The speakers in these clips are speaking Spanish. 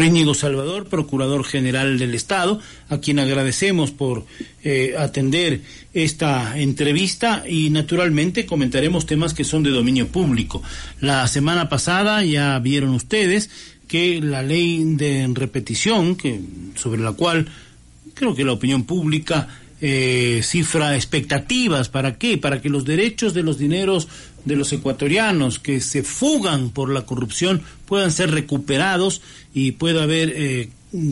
Íñigo Salvador, Procurador General del Estado, a quien agradecemos por eh, atender esta entrevista y naturalmente comentaremos temas que son de dominio público. La semana pasada ya vieron ustedes que la ley de repetición, que sobre la cual creo que la opinión pública eh, cifra expectativas. ¿Para qué? Para que los derechos de los dineros de los ecuatorianos que se fugan por la corrupción puedan ser recuperados y pueda haber eh,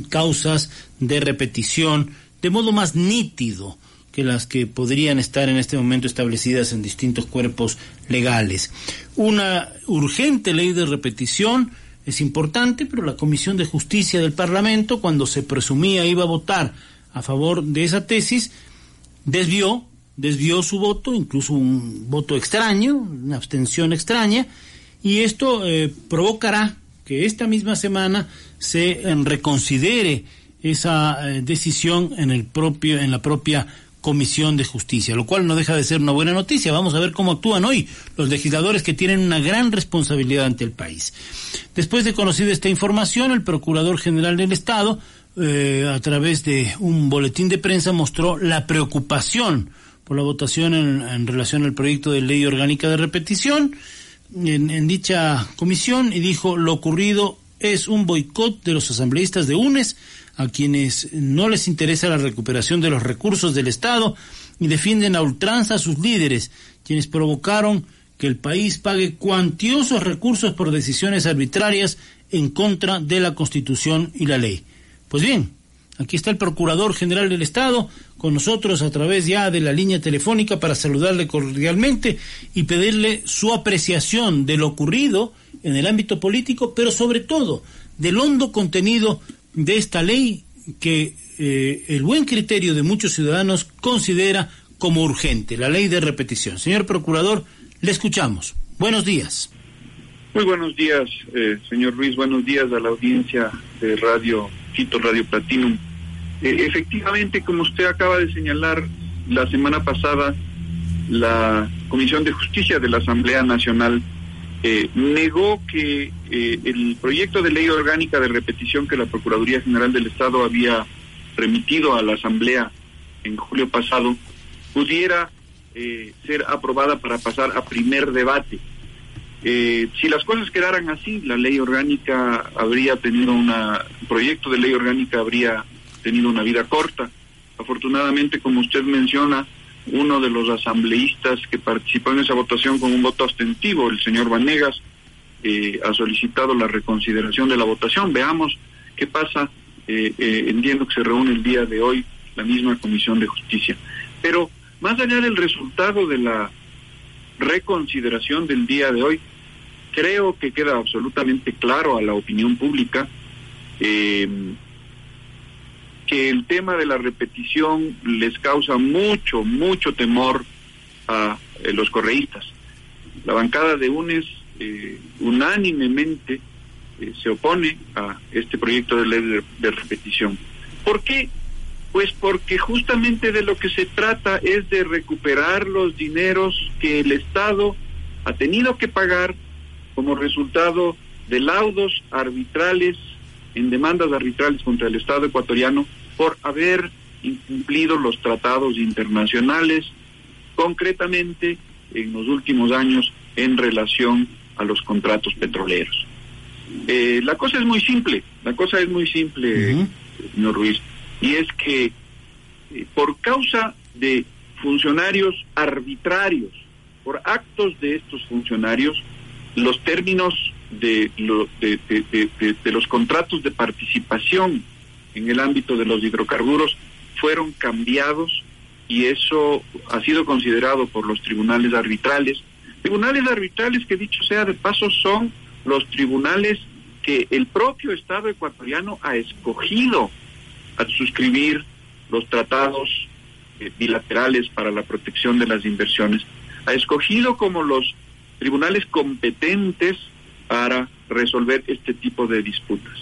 causas de repetición de modo más nítido que las que podrían estar en este momento establecidas en distintos cuerpos legales. Una urgente ley de repetición es importante, pero la Comisión de Justicia del Parlamento, cuando se presumía iba a votar a favor de esa tesis, desvió, desvió su voto, incluso un voto extraño, una abstención extraña, y esto eh, provocará que esta misma semana se eh, reconsidere esa eh, decisión en el propio, en la propia Comisión de Justicia, lo cual no deja de ser una buena noticia. Vamos a ver cómo actúan hoy los legisladores que tienen una gran responsabilidad ante el país. Después de conocida esta información, el Procurador General del Estado a través de un boletín de prensa mostró la preocupación por la votación en, relación al proyecto de ley orgánica de repetición en, dicha comisión y dijo lo ocurrido es un boicot de los asambleístas de UNES a quienes no les interesa la recuperación de los recursos del Estado y defienden a ultranza a sus líderes, quienes provocaron que el país pague cuantiosos recursos por decisiones arbitrarias en contra de la Constitución y la ley. Pues bien, aquí está el Procurador General del Estado con nosotros a través ya de la línea telefónica para saludarle cordialmente y pedirle su apreciación de lo ocurrido en el ámbito político, pero sobre todo del hondo contenido de esta ley que eh, el buen criterio de muchos ciudadanos considera como urgente, la ley de repetición. Señor Procurador, le escuchamos. Buenos días. Muy buenos días, eh, señor Ruiz. Buenos días a la audiencia de Radio Quito Radio Platinum. Eh, efectivamente, como usted acaba de señalar, la semana pasada la Comisión de Justicia de la Asamblea Nacional eh, negó que eh, el proyecto de ley orgánica de repetición que la Procuraduría General del Estado había remitido a la Asamblea en julio pasado pudiera ser aprobada para pasar a primer debate. Eh, si las cosas quedaran así, la ley orgánica habría tenido una, proyecto de ley orgánica habría tenido una vida corta. Afortunadamente, como usted menciona, uno de los asambleístas que participó en esa votación con un voto abstentivo, el señor Vanegas, eh, ha solicitado la reconsideración de la votación. Veamos qué pasa. Eh, entiendo que se reúne el día de hoy la misma Comisión de Justicia. Pero más allá del resultado de la reconsideración del día de hoy, creo que queda absolutamente claro a la opinión pública eh, que el tema de la repetición les causa mucho, mucho temor a eh, los correístas. La bancada de UNES eh, unánimemente se opone a este proyecto de ley de repetición. ¿Por qué? Pues porque justamente de lo que se trata es de recuperar los dineros que el Estado ha tenido que pagar como resultado de laudos arbitrales en demandas arbitrales contra el Estado ecuatoriano por haber incumplido los tratados internacionales, concretamente en los últimos años en relación a los contratos petroleros. Eh, la cosa es muy simple, la cosa es muy simple, señor Ruiz, y es que eh, por causa de funcionarios arbitrarios, por actos de estos funcionarios, los términos de, de, los contratos de participación en el ámbito de los hidrocarburos fueron cambiados y eso ha sido considerado por los tribunales arbitrales. Tribunales arbitrales que dicho sea de paso son los tribunales que el propio Estado ecuatoriano ha escogido al suscribir los tratados eh, bilaterales para la protección de las inversiones, ha escogido como los tribunales competentes para resolver este tipo de disputas.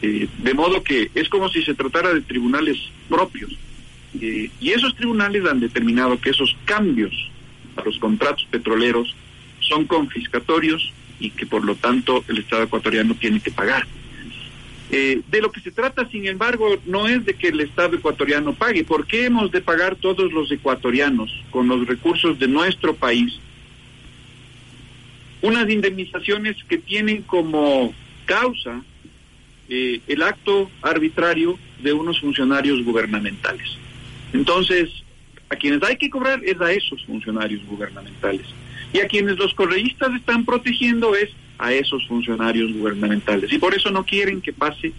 Eh, de modo que es como si se tratara de tribunales propios. Eh, y esos tribunales han determinado que esos cambios a los contratos petroleros son confiscatorios y que por lo tanto el Estado ecuatoriano tiene que pagar. Eh, de lo que se trata, sin embargo, no es de que el Estado ecuatoriano pague. ¿Por qué hemos de pagar todos los ecuatorianos con los recursos de nuestro país unas indemnizaciones que tienen como causa eh, el acto arbitrario de unos funcionarios gubernamentales? Entonces, a quienes hay que cobrar es a esos funcionarios gubernamentales. Y a quienes los correístas están protegiendo es a esos funcionarios gubernamentales. Y por eso no quieren que pase,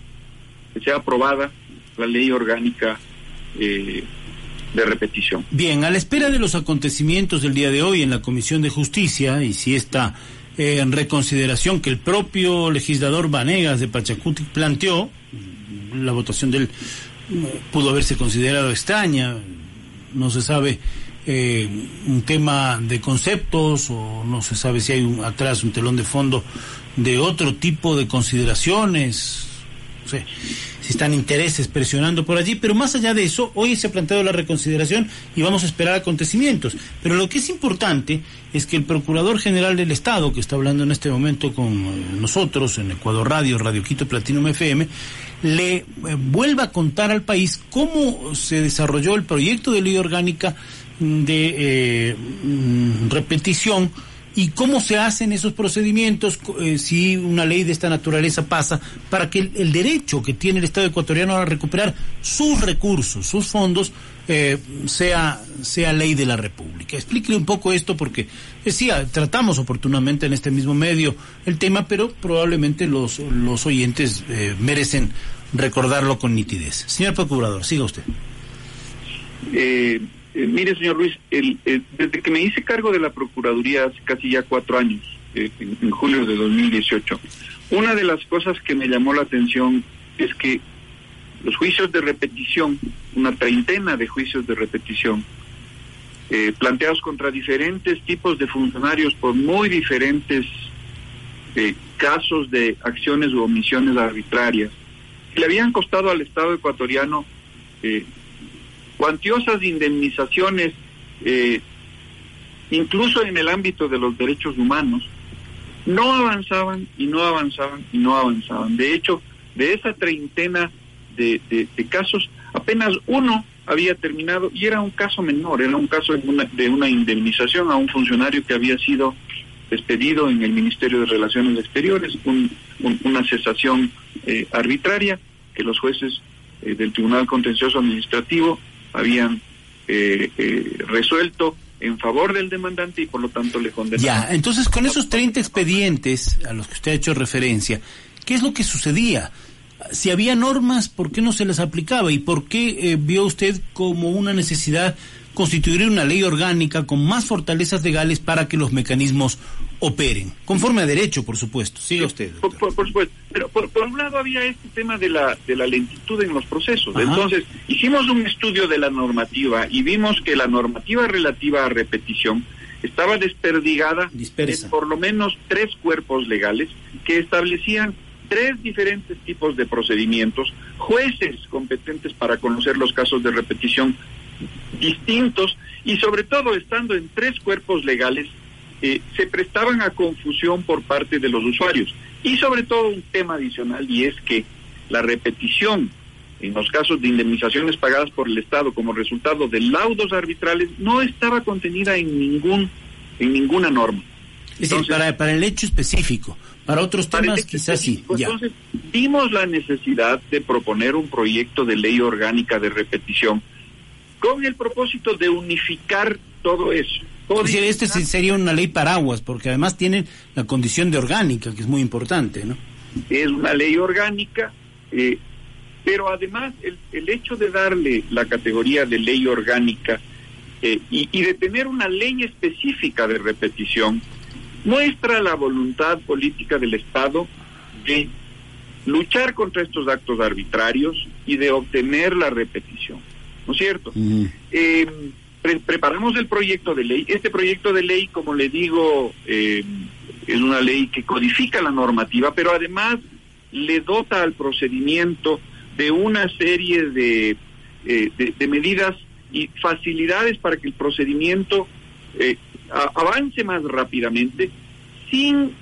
que sea aprobada la ley orgánica eh, de repetición. Bien, a la espera de los acontecimientos del día de hoy en la Comisión de Justicia y si esta en reconsideración que el propio legislador Vanegas de Pachacuti planteó, la votación del pudo haberse considerado extraña, no se sabe eh, un tema de conceptos o no se sabe si hay un, atrás un telón de fondo de otro tipo de consideraciones, sé, si están intereses presionando por allí, pero más allá de eso, hoy se ha planteado la reconsideración y vamos a esperar acontecimientos. Pero lo que es importante es que el Procurador General del Estado, que está hablando en este momento con nosotros en Ecuador Radio, Radio Quito Platinum FM, le eh, vuelva a contar al país cómo se desarrolló el proyecto de ley orgánica de eh, mm, repetición y cómo se hacen esos procedimientos eh, si una ley de esta naturaleza pasa para que el, derecho que tiene el Estado ecuatoriano a recuperar sus recursos, sus fondos, eh, sea, sea ley de la República. Explíquele un poco esto porque decía, tratamos oportunamente en este mismo medio el tema, pero probablemente los, los oyentes merecen recordarlo con nitidez. Señor Procurador, siga usted. Eh eh, mire, señor Luis, el, desde que me hice cargo de la Procuraduría hace casi ya cuatro años, eh, en, julio de 2018, una de las cosas que me llamó la atención es que los juicios de repetición, una treintena de juicios de repetición, eh, planteados contra diferentes tipos de funcionarios por muy diferentes casos de acciones u omisiones arbitrarias, le habían costado al Estado ecuatoriano cuantiosas indemnizaciones, eh, incluso en el ámbito de los derechos humanos, no avanzaban y no avanzaban y no avanzaban. De hecho, de esa treintena de, casos, apenas uno había terminado y era un caso menor, era un caso de una, de una indemnización a un funcionario que había sido despedido en el Ministerio de Relaciones Exteriores, una cesación eh, arbitraria que los jueces eh, del Tribunal Contencioso Administrativo habían eh, eh, resuelto en favor del demandante y por lo tanto le condenaron. Ya, entonces con esos 30 expedientes a los que usted ha hecho referencia, ¿qué es lo que sucedía? Si había normas, ¿por qué no se las aplicaba? ¿Y por qué eh, vio usted como una necesidad constituir una ley orgánica con más fortalezas legales para que los mecanismos operen, conforme a derecho, por supuesto. Siga usted. Por, supuesto. Pero por, un lado había este tema de la, de la lentitud en los procesos. Entonces, hicimos un estudio de la normativa y vimos que la normativa relativa a repetición estaba desperdigada en por lo menos tres cuerpos legales que establecían tres diferentes tipos de procedimientos, jueces competentes para conocer los casos de repetición distintos y sobre todo estando en tres cuerpos legales eh, se prestaban a confusión por parte de los usuarios. Y sobre todo un tema adicional y es que la repetición en los casos de indemnizaciones pagadas por el Estado como resultado de laudos arbitrales no estaba contenida en ningún en ninguna norma. Es decir, para, para el hecho específico, para otros temas quizás sí. Entonces, vimos la necesidad de proponer un proyecto de ley orgánica de repetición con el propósito de unificar todo eso. Este sería una ley paraguas, porque además tiene la condición de orgánica, que es muy importante, ¿no? Es una ley orgánica, eh, pero además el, el, hecho de darle la categoría de ley orgánica eh, y, y de tener una ley específica de repetición muestra la voluntad política del Estado de luchar contra estos actos arbitrarios y de obtener la repetición. ¿no es cierto? Eh, preparamos el proyecto de ley. Este proyecto de ley, como le digo, eh, es una ley que codifica la normativa, pero además le dota al procedimiento de una serie de, eh, de, medidas y facilidades para que el procedimiento avance más rápidamente sin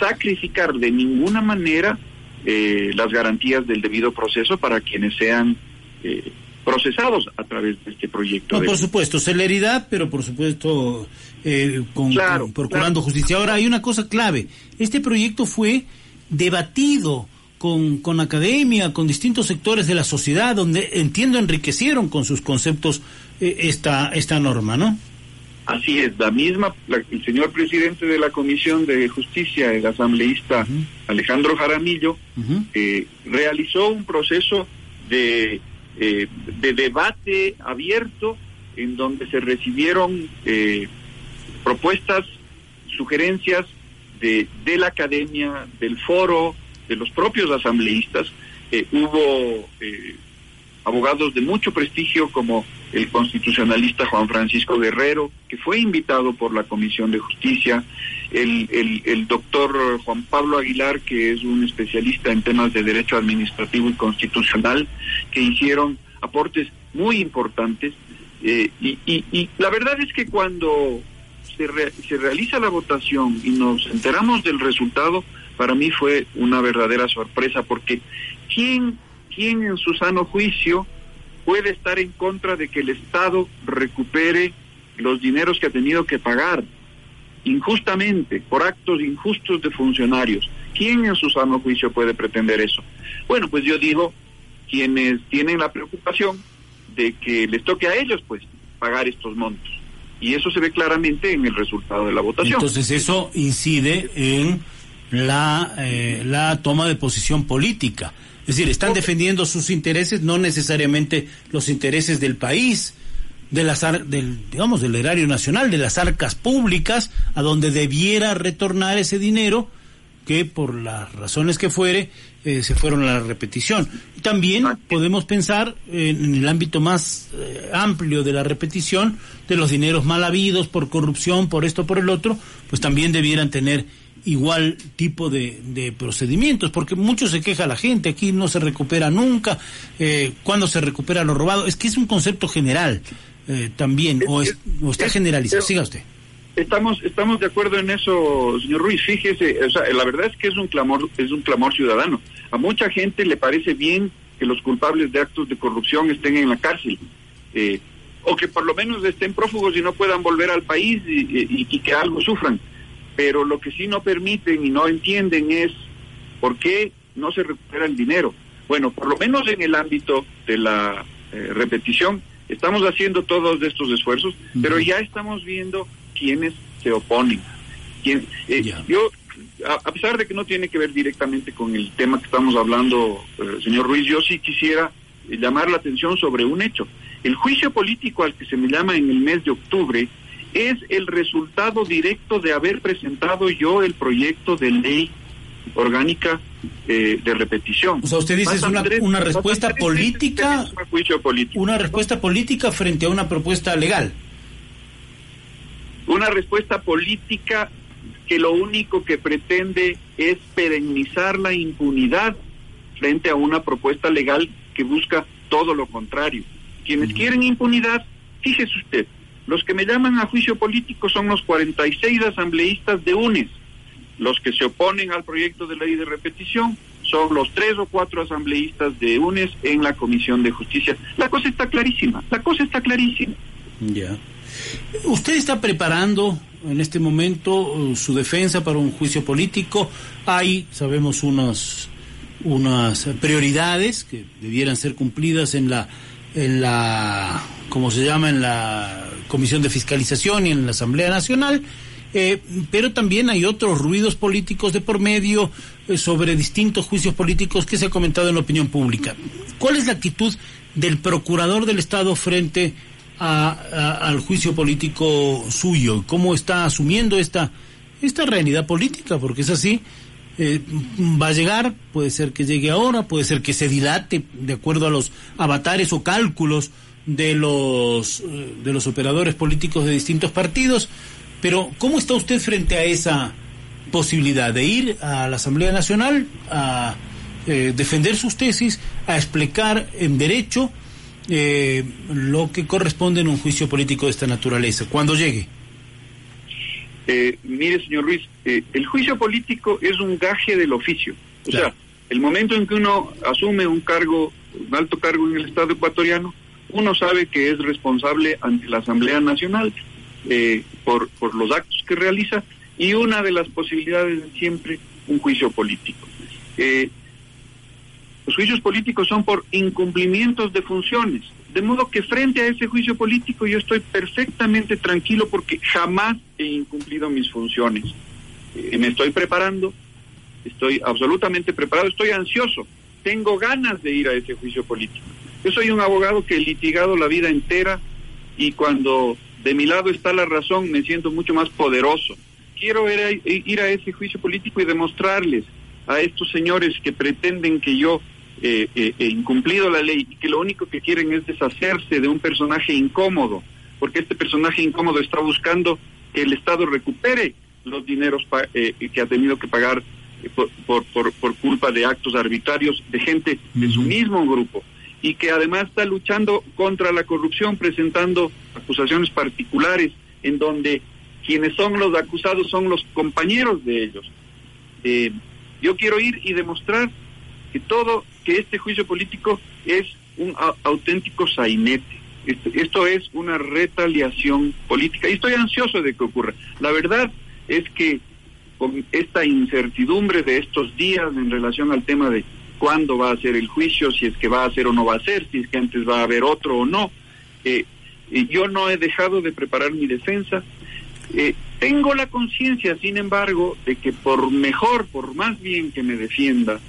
sacrificar de ninguna manera eh, las garantías del debido proceso para quienes sean eh, procesados a través de este proyecto. No, por supuesto, celeridad, pero por supuesto eh, con, procurando justicia. Ahora, hay una cosa clave. Este proyecto fue debatido con, con academia, con distintos sectores de la sociedad, donde entiendo enriquecieron con sus conceptos esta, esta norma, ¿no? Así es, la misma, el señor presidente de la Comisión de Justicia, el asambleísta Alejandro Jaramillo, eh, realizó un proceso de, eh, de debate abierto en donde se recibieron eh, propuestas, sugerencias de, de la academia, del foro, de los propios asambleístas. hubo abogados de mucho prestigio como el constitucionalista Juan Francisco Guerrero, que fue invitado por la Comisión de Justicia, el, el, doctor Juan Pablo Aguilar, que es un especialista en temas de derecho administrativo y constitucional, que hicieron aportes muy importantes. Eh, y, la verdad es que cuando se, se realiza la votación y nos enteramos del resultado, para mí fue una verdadera sorpresa, porque ¿quién, quién en su sano juicio puede estar en contra de que el Estado recupere los dineros que ha tenido que pagar injustamente por actos injustos de funcionarios. ¿Quién en su sano juicio puede pretender eso? Bueno, pues yo digo, quienes tienen la preocupación de que les toque a ellos, pues, pagar estos montos. Y eso se ve claramente en el resultado de la votación. Entonces eso incide en la, eh, la toma de posición política. Es decir, están defendiendo sus intereses, no necesariamente los intereses del país, de las del, digamos, del erario nacional, de las arcas públicas, a donde debiera retornar ese dinero que por las razones que fuere eh, se fueron a la repetición. También podemos pensar en, el ámbito más eh, amplio de la repetición de los dineros mal habidos por corrupción, por esto, por el otro, pues también debieran tener igual tipo de, de, procedimientos, porque mucho se queja la gente, aquí no se recupera nunca, eh, cuando se recupera lo robado, es que es un concepto general eh, también, o, está generalizado, siga usted. Estamos, estamos de acuerdo en eso, señor Ruiz, fíjese, o sea, la verdad es que es un clamor, es un clamor ciudadano. A mucha gente le parece bien que los culpables de actos de corrupción estén en la cárcel. Eh, o que por lo menos estén prófugos y no puedan volver al país y que algo sufran pero lo que sí no permiten y no entienden es por qué no se recupera el dinero. Bueno, por lo menos en el ámbito de la eh, repetición, estamos haciendo todos estos esfuerzos, pero ya estamos viendo quiénes se oponen. Quién, eh, yo, a, pesar de que no tiene que ver directamente con el tema que estamos hablando, eh, señor Ruiz, yo sí quisiera llamar la atención sobre un hecho. El juicio político al que se me llama en el mes de octubre es el resultado directo de haber presentado yo el proyecto de ley orgánica eh, de repetición. O sea, usted dice es una, una respuesta política, una respuesta política frente a una propuesta legal. Una respuesta política que lo único que pretende es perennizar la impunidad frente a una propuesta legal que busca todo lo contrario. Quienes quieren impunidad, fíjese usted, los que me llaman a juicio político son los 46 asambleístas de UNES. Los que se oponen al proyecto de ley de repetición son los tres o cuatro asambleístas de UNES en la Comisión de Justicia. La cosa está clarísima, la cosa está clarísima. Ya. ¿Usted está preparando en este momento uh, su defensa para un juicio político? Hay, sabemos, unas, unas prioridades que debieran ser cumplidas en la, en la, ¿cómo se llama? En la Comisión de Fiscalización y en la Asamblea Nacional, eh, pero también hay otros ruidos políticos de por medio eh, sobre distintos juicios políticos que se ha comentado en la opinión pública. ¿Cuál es la actitud del procurador del Estado frente al juicio político suyo? ¿Cómo está asumiendo esta, esta realidad política? Porque es así. Eh, va a llegar, puede ser que llegue ahora, puede ser que se dilate de acuerdo a los avatares o cálculos de los, de los operadores políticos de distintos partidos, pero ¿cómo está usted frente a esa posibilidad de ir a la Asamblea Nacional a eh, defender sus tesis, a explicar en derecho eh, lo que corresponde en un juicio político de esta naturaleza, cuando llegue? Eh, mire, señor Ruiz, el juicio político es un gaje del oficio. O sea, el momento en que uno asume un cargo, un alto cargo en el Estado ecuatoriano, uno sabe que es responsable ante la Asamblea Nacional eh, por, por los actos que realiza y una de las posibilidades es siempre un juicio político. Los juicios políticos son por incumplimientos de funciones, de modo que frente a ese juicio político yo estoy perfectamente tranquilo porque jamás he incumplido mis funciones. Eh, me estoy preparando, estoy absolutamente preparado, estoy ansioso, tengo ganas de ir a ese juicio político. Yo soy un abogado que he litigado la vida entera y cuando de mi lado está la razón me siento mucho más poderoso. Quiero ir a, ese juicio político y demostrarles a estos señores que pretenden que yo eh, eh, he incumplido la ley y que lo único que quieren es deshacerse de un personaje incómodo, porque este personaje incómodo está buscando que el Estado recupere los dineros eh, que ha tenido que pagar por, por, por, culpa de actos arbitrarios de gente de su mismo grupo y que además está luchando contra la corrupción presentando acusaciones particulares en donde quienes son los acusados son los compañeros de ellos. Eh, yo quiero ir y demostrar que todo, que este juicio político es un auténtico sainete. Este, esto es una retaliación política y estoy ansioso de que ocurra. La verdad es que con esta incertidumbre de estos días en relación al tema de cuándo va a ser el juicio, si es que va a ser o no va a ser, si es que antes va a haber otro o no. Eh, yo no he dejado de preparar mi defensa. Eh, tengo la conciencia, sin embargo, de que por mejor, por más bien que me defienda,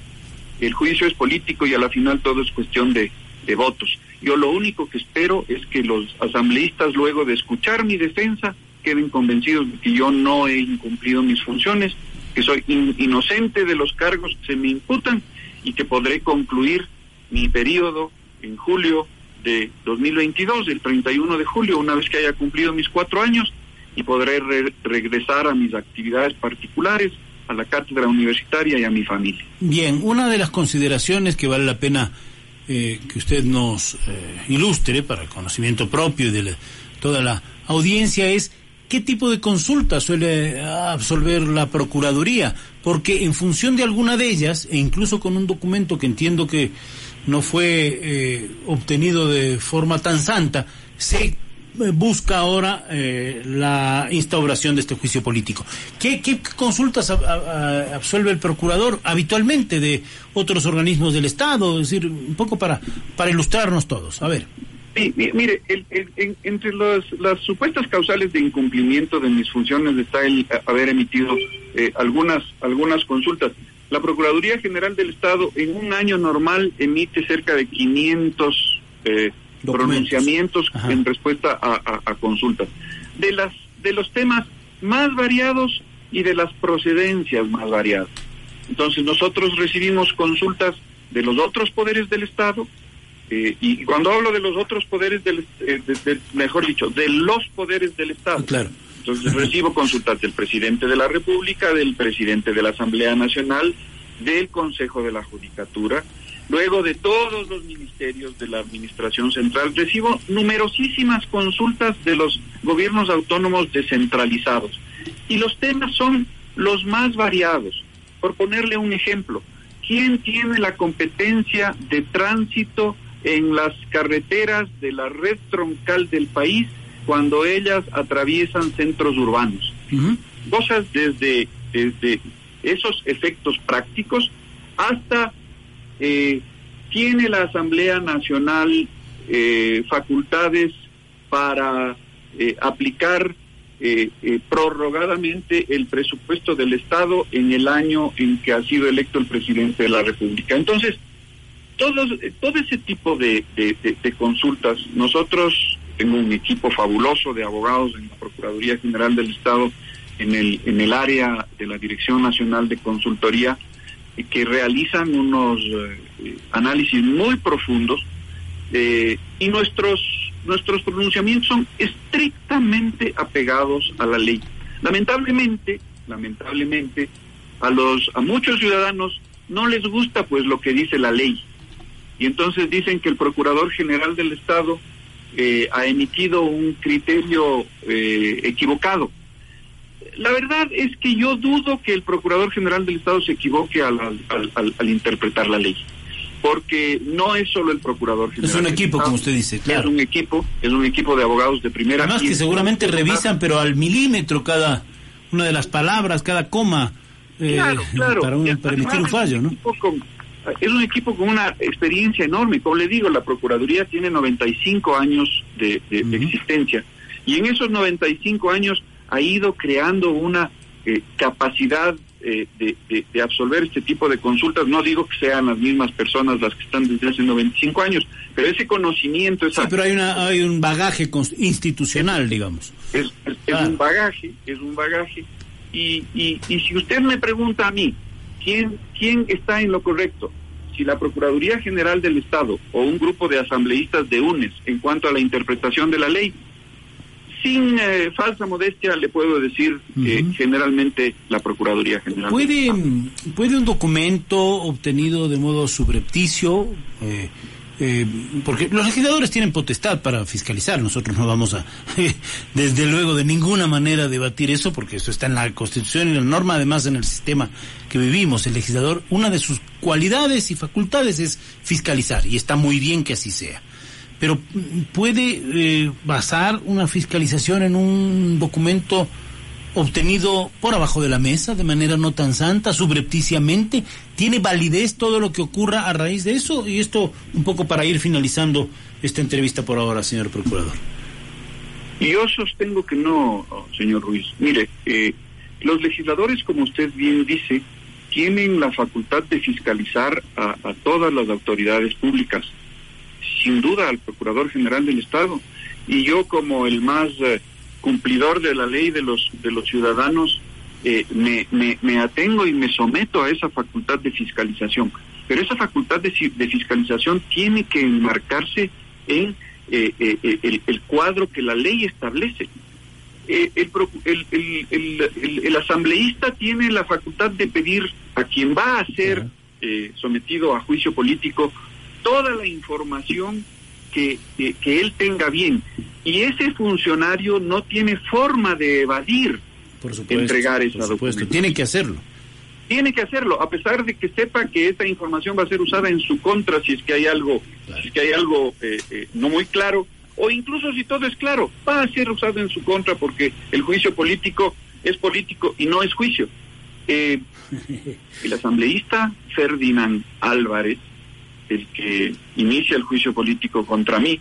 el juicio es político y a la final todo es cuestión de, votos. Yo lo único que espero es que los asambleístas, luego de escuchar mi defensa, queden convencidos de que yo no he incumplido mis funciones, que soy inocente de los cargos que se me imputan y que podré concluir mi periodo en julio de 2022, el 31 de julio, una vez que haya cumplido mis cuatro años, y podré regresar a mis actividades particulares, a la cátedra universitaria y a mi familia. Bien, una de las consideraciones que vale la pena eh, que usted nos eh, ilustre para el conocimiento propio de toda la audiencia es ¿Qué tipo de consulta suele absolver la Procuraduría? Porque en función de alguna de ellas, e incluso con un documento que entiendo que no fue eh, obtenido de forma tan santa, se busca ahora eh, la instauración de este juicio político. ¿Qué, consultas absuelve el procurador habitualmente de otros organismos del Estado? Es decir, un poco para, para ilustrarnos todos. A ver. Mire, entre las supuestas causales de incumplimiento de mis funciones está el haber emitido eh, algunas algunas consultas. La Procuraduría General del Estado en un año normal emite cerca de 500 eh, pronunciamientos en respuesta a, consultas. De las de los temas más variados y de las procedencias más variadas. Entonces nosotros recibimos consultas de los otros poderes del Estado, eh, y cuando hablo de los otros poderes, del, eh, mejor dicho, de los poderes del Estado. Claro. Entonces recibo consultas del presidente de la República, del presidente de la Asamblea Nacional, del Consejo de la Judicatura, luego de todos los ministerios de la Administración Central. Recibo numerosísimas consultas de los gobiernos autónomos descentralizados. Y los temas son los más variados. Por ponerle un ejemplo, ¿quién tiene la competencia de tránsito en las carreteras de la red troncal del país cuando ellas atraviesan centros urbanos. Cosas desde, desde esos efectos prácticos hasta eh, tiene la Asamblea Nacional eh, facultades para eh, aplicar prorrogadamente el presupuesto del Estado en el año en que ha sido electo el presidente de la República. Entonces, todo, todo ese tipo de, consultas, nosotros tengo un equipo fabuloso de abogados en la Procuraduría General del Estado, en el, en el área de la Dirección Nacional de Consultoría, que realizan unos eh, análisis muy profundos eh, y nuestros, nuestros pronunciamientos son estrictamente apegados a la ley. Lamentablemente, lamentablemente, a los a muchos ciudadanos no les gusta pues lo que dice la ley y entonces dicen que el Procurador General del Estado eh, ha emitido un criterio eh, equivocado. La verdad es que yo dudo que el Procurador General del Estado se equivoque al, al, interpretar la ley. Porque no es solo el Procurador General. Es un equipo, como usted dice, claro. Es un equipo, es un equipo de abogados de primera. Además que seguramente revisan, pero al milímetro cada una de las palabras, cada coma, eh, claro, para, permitir un fallo, ¿no? es un equipo con una experiencia enorme. Como le digo, la Procuraduría tiene 95 años de, existencia y en esos 95 años ha ido creando una eh, capacidad eh, de, de, absolver este tipo de consultas. No digo que sean las mismas personas las que están desde hace 95 años, pero ese conocimiento... Esa, sí, pero hay, una, hay un bagaje institucional, digamos. Es, es, un bagaje, es un bagaje. Y, y, y si usted me pregunta a mí, ¿quién, ¿quién está en lo correcto? Si la Procuraduría General del Estado o un grupo de asambleístas de UNES en cuanto a la interpretación de la ley, sin eh, falsa modestia le puedo decir que generalmente la Procuraduría General. ¿Puede, ¿Puede un documento obtenido de modo subrepticio eh, eh, porque los legisladores tienen potestad para fiscalizar, nosotros no vamos a, desde luego, de ninguna manera debatir eso, porque eso está en la Constitución y en la norma, además en el sistema que vivimos. El legislador, una de sus cualidades y facultades es fiscalizar, y está muy bien que así sea. Pero puede eh, basar una fiscalización en un documento obtenido por abajo de la mesa, de manera no tan santa, subrepticiamente? ¿Tiene validez todo lo que ocurra a raíz de eso? Y esto un poco para ir finalizando esta entrevista por ahora, señor Procurador. Yo sostengo que no, señor Ruiz. Mire, eh, los legisladores, como usted bien dice, tienen la facultad de fiscalizar a, todas las autoridades públicas, sin duda al Procurador General del Estado. Y yo como el más... Eh, cumplidor de la ley de los, de los ciudadanos, eh, me, me, atengo y me someto a esa facultad de fiscalización. Pero esa facultad de, de fiscalización tiene que enmarcarse en eh, eh, el, cuadro que la ley establece. El, el, el, asambleísta tiene la facultad de pedir a quien va a ser sometido a juicio político toda la información que, que, él tenga bien. Y ese funcionario no tiene forma de evadir por entregar esa por supuesto. Tiene que hacerlo. Tiene que hacerlo, a pesar de que sepa que esta información va a ser usada en su contra si es que hay algo, si es que hay algo eh, eh, no muy claro, o incluso si todo es claro, va a ser usado en su contra porque el juicio político es político y no es juicio. Eh, el asambleísta Ferdinand Álvarez el que inicia el juicio político contra mí,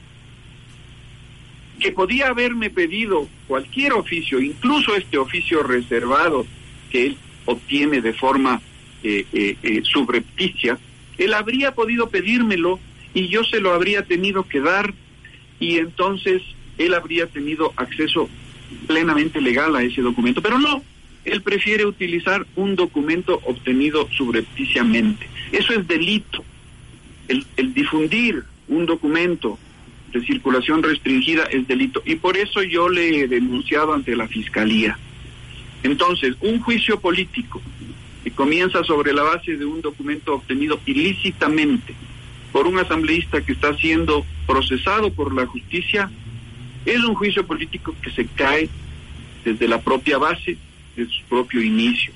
que podía haberme pedido cualquier oficio, incluso este oficio reservado que él obtiene de forma eh, eh, eh, subrepticia, él habría podido pedírmelo y yo se lo habría tenido que dar y entonces él habría tenido acceso plenamente legal a ese documento, pero no, él prefiere utilizar un documento obtenido subrepticiamente. Eso es delito el, difundir un documento de circulación restringida es delito y por eso yo le he denunciado ante la Fiscalía. Entonces, un juicio político que comienza sobre la base de un documento obtenido ilícitamente por un asambleísta que está siendo procesado por la justicia, es un juicio político que se cae desde la propia base, de su propio inicio.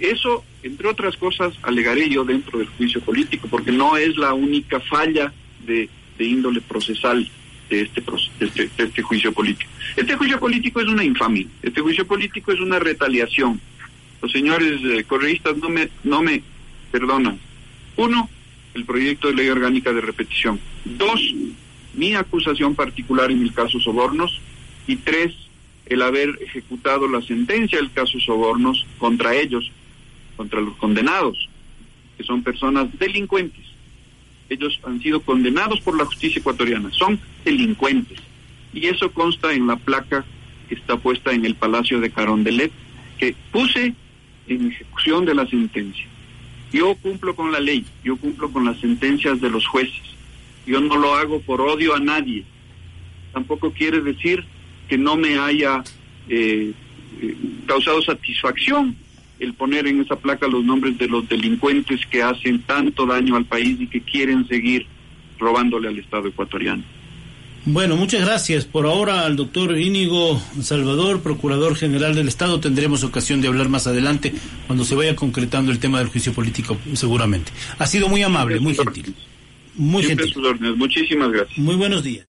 Eso, entre otras cosas, alegaré yo dentro del juicio político, porque no es la única falla de, índole procesal de este, este, este, juicio político. Este juicio político es una infamia, este juicio político es una retaliación. Los señores eh, correístas no me, no me perdonan. Uno, el proyecto de ley orgánica de repetición. Dos, mi acusación particular en el caso Sobornos. Y tres, el haber ejecutado la sentencia del caso Sobornos contra ellos contra los condenados, que son personas delincuentes. Ellos han sido condenados por la justicia ecuatoriana, son delincuentes. Y eso consta en la placa que está puesta en el Palacio de Carondelet, que puse en ejecución de la sentencia. Yo cumplo con la ley, yo cumplo con las sentencias de los jueces. Yo no lo hago por odio a nadie. Tampoco quiere decir que no me haya eh, eh, causado satisfacción el poner en esa placa los nombres de los delincuentes que hacen tanto daño al país y que quieren seguir robándole al Estado ecuatoriano. Bueno, muchas gracias. Por ahora al doctor Íñigo Salvador, Procurador General del Estado. Tendremos ocasión de hablar más adelante cuando se vaya concretando el tema del juicio político, seguramente. Ha sido muy amable, muy gentil. Muy gentil. Muchísimas gracias. Muy buenos días.